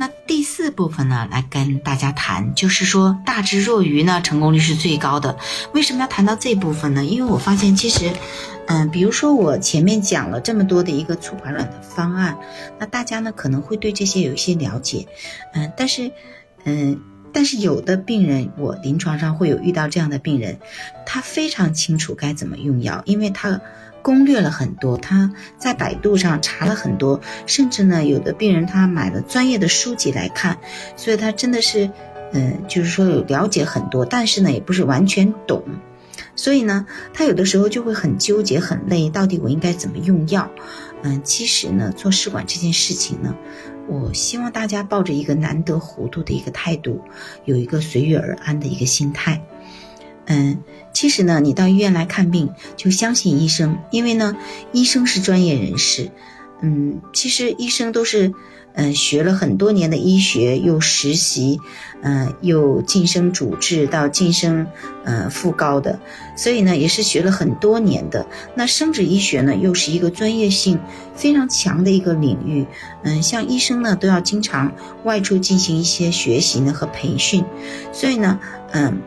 那第四部分呢，来跟大家谈，就是说大智若愚呢，成功率是最高的。为什么要谈到这部分呢？因为我发现其实，嗯，比如说我前面讲了这么多的一个促排卵的方案，那大家呢可能会对这些有一些了解，嗯，但是，嗯，但是有的病人，我临床上会有遇到这样的病人，他非常清楚该怎么用药，因为他。攻略了很多，他在百度上查了很多，甚至呢，有的病人他买了专业的书籍来看，所以他真的是，嗯，就是说有了解很多，但是呢，也不是完全懂，所以呢，他有的时候就会很纠结、很累，到底我应该怎么用药？嗯，其实呢，做试管这件事情呢，我希望大家抱着一个难得糊涂的一个态度，有一个随遇而安的一个心态。嗯，其实呢，你到医院来看病，就相信医生，因为呢，医生是专业人士。嗯，其实医生都是，嗯，学了很多年的医学，又实习，嗯，又晋升主治到晋升，呃，副高的，所以呢，也是学了很多年的。那生殖医学呢，又是一个专业性非常强的一个领域。嗯，像医生呢，都要经常外出进行一些学习呢和培训，所以呢，嗯。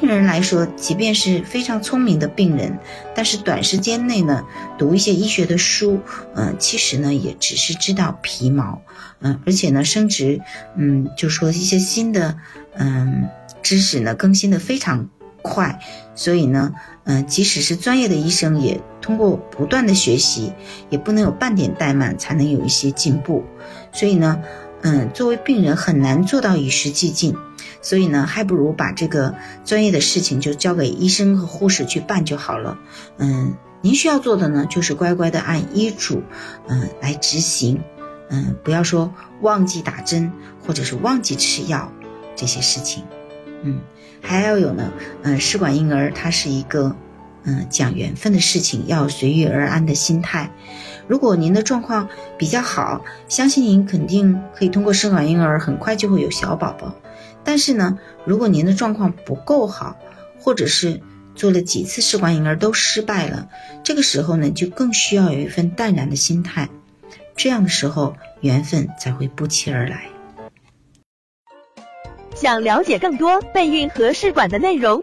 病人来说，即便是非常聪明的病人，但是短时间内呢，读一些医学的书，嗯，其实呢也只是知道皮毛，嗯，而且呢升职，嗯，就说一些新的，嗯，知识呢更新的非常快，所以呢，嗯，即使是专业的医生，也通过不断的学习，也不能有半点怠慢，才能有一些进步，所以呢，嗯，作为病人很难做到与时俱进。所以呢，还不如把这个专业的事情就交给医生和护士去办就好了。嗯，您需要做的呢，就是乖乖的按医嘱，嗯，来执行。嗯，不要说忘记打针或者是忘记吃药这些事情。嗯，还要有呢，嗯，试管婴儿它是一个，嗯，讲缘分的事情，要随遇而安的心态。如果您的状况比较好，相信您肯定可以通过试管婴儿很快就会有小宝宝。但是呢，如果您的状况不够好，或者是做了几次试管婴儿都失败了，这个时候呢，就更需要有一份淡然的心态，这样的时候缘分才会不期而来。想了解更多备孕和试管的内容，